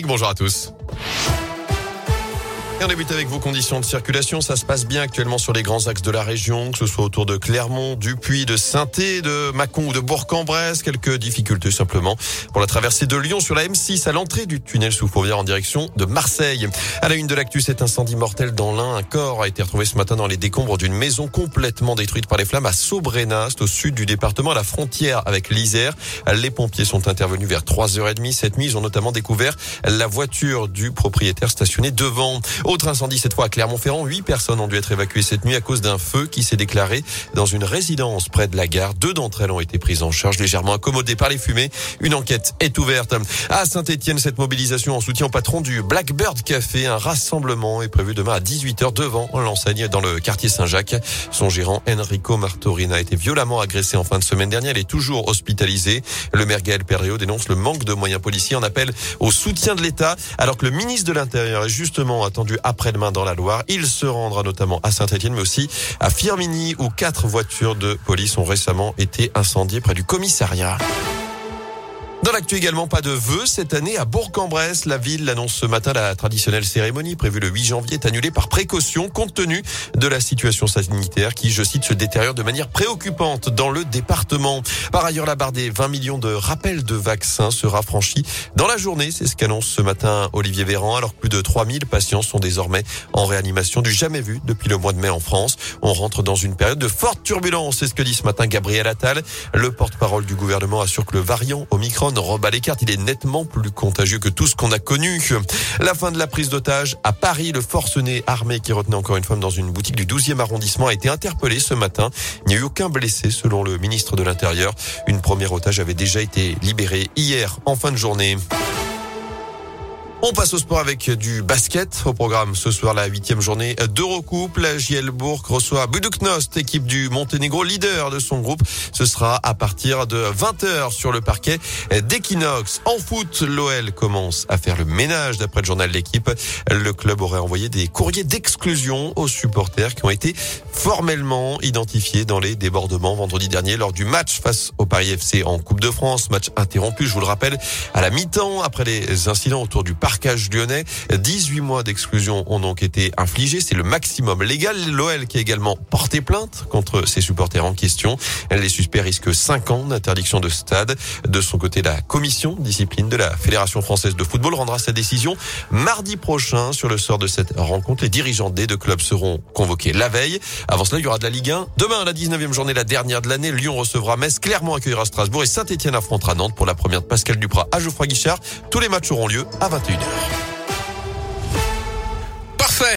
Bonjour à tous on débute avec vos conditions de circulation. Ça se passe bien actuellement sur les grands axes de la région, que ce soit autour de Clermont, du Puy, de saint de Mâcon ou de Bourg-en-Bresse. Quelques difficultés simplement pour la traversée de Lyon sur la M6 à l'entrée du tunnel sous Fourvière en direction de Marseille. À la une de l'actu, cet incendie mortel dans l'Ain. Un corps a été retrouvé ce matin dans les décombres d'une maison complètement détruite par les flammes à Sobrénast, au sud du département, à la frontière avec l'Isère. Les pompiers sont intervenus vers 3h30 cette nuit. Ils ont notamment découvert la voiture du propriétaire stationnée devant. Autre incendie cette fois à Clermont-Ferrand. Huit personnes ont dû être évacuées cette nuit à cause d'un feu qui s'est déclaré dans une résidence près de la gare. Deux d'entre elles ont été prises en charge légèrement accommodées par les fumées. Une enquête est ouverte. À Saint-Etienne, cette mobilisation en soutien au patron du Blackbird Café. Un rassemblement est prévu demain à 18h devant l'enseigne dans le quartier Saint-Jacques. Son gérant Enrico Martorina a été violemment agressé en fin de semaine dernière. Il est toujours hospitalisé. Le maire Gaël Perriot dénonce le manque de moyens policiers en appel au soutien de l'État alors que le ministre de l'Intérieur est justement attendu après-demain dans la Loire. Il se rendra notamment à Saint-Etienne, mais aussi à Firminy, où quatre voitures de police ont récemment été incendiées près du commissariat. Dans l'actu également, pas de vœux cette année à Bourg-en-Bresse. La ville l'annonce ce matin. La traditionnelle cérémonie prévue le 8 janvier est annulée par précaution compte tenu de la situation sanitaire qui, je cite, se détériore de manière préoccupante dans le département. Par ailleurs, la barre des 20 millions de rappels de vaccins sera franchie dans la journée. C'est ce qu'annonce ce matin Olivier Véran. Alors que plus de 3000 patients sont désormais en réanimation du jamais vu depuis le mois de mai en France. On rentre dans une période de forte turbulence. C'est ce que dit ce matin Gabriel Attal. Le porte-parole du gouvernement assure que le variant Omicron rebat les cartes. Il est nettement plus contagieux que tout ce qu'on a connu. La fin de la prise d'otage à Paris. Le forcené armé qui retenait encore une femme dans une boutique du 12e arrondissement a été interpellé ce matin. Il n'y a eu aucun blessé selon le ministre de l'Intérieur. Une première otage avait déjà été libérée hier en fin de journée. On passe au sport avec du basket. Au programme ce soir, la huitième journée d'Eurocoupe. La JL Bourg reçoit Buduknost, équipe du Monténégro, leader de son groupe. Ce sera à partir de 20h sur le parquet d'Equinox. En foot, l'OL commence à faire le ménage d'après le journal de l'équipe. Le club aurait envoyé des courriers d'exclusion aux supporters qui ont été formellement identifiés dans les débordements vendredi dernier lors du match face au Paris FC en Coupe de France. Match interrompu, je vous le rappelle, à la mi-temps après les incidents autour du parc marquage lyonnais. 18 mois d'exclusion ont donc été infligés. C'est le maximum légal. L'OL qui a également porté plainte contre ses supporters en question. Les suspects risquent 5 ans d'interdiction de stade. De son côté, la commission discipline de la Fédération française de football rendra sa décision mardi prochain sur le sort de cette rencontre. Les dirigeants des deux clubs seront convoqués la veille. Avant cela, il y aura de la Ligue 1. Demain, la 19e journée, la dernière de l'année, Lyon recevra Metz, Clermont accueillera Strasbourg et Saint-Etienne affrontera Nantes pour la première de Pascal Duprat à Geoffroy Guichard. Tous les matchs auront lieu à 21h. do it.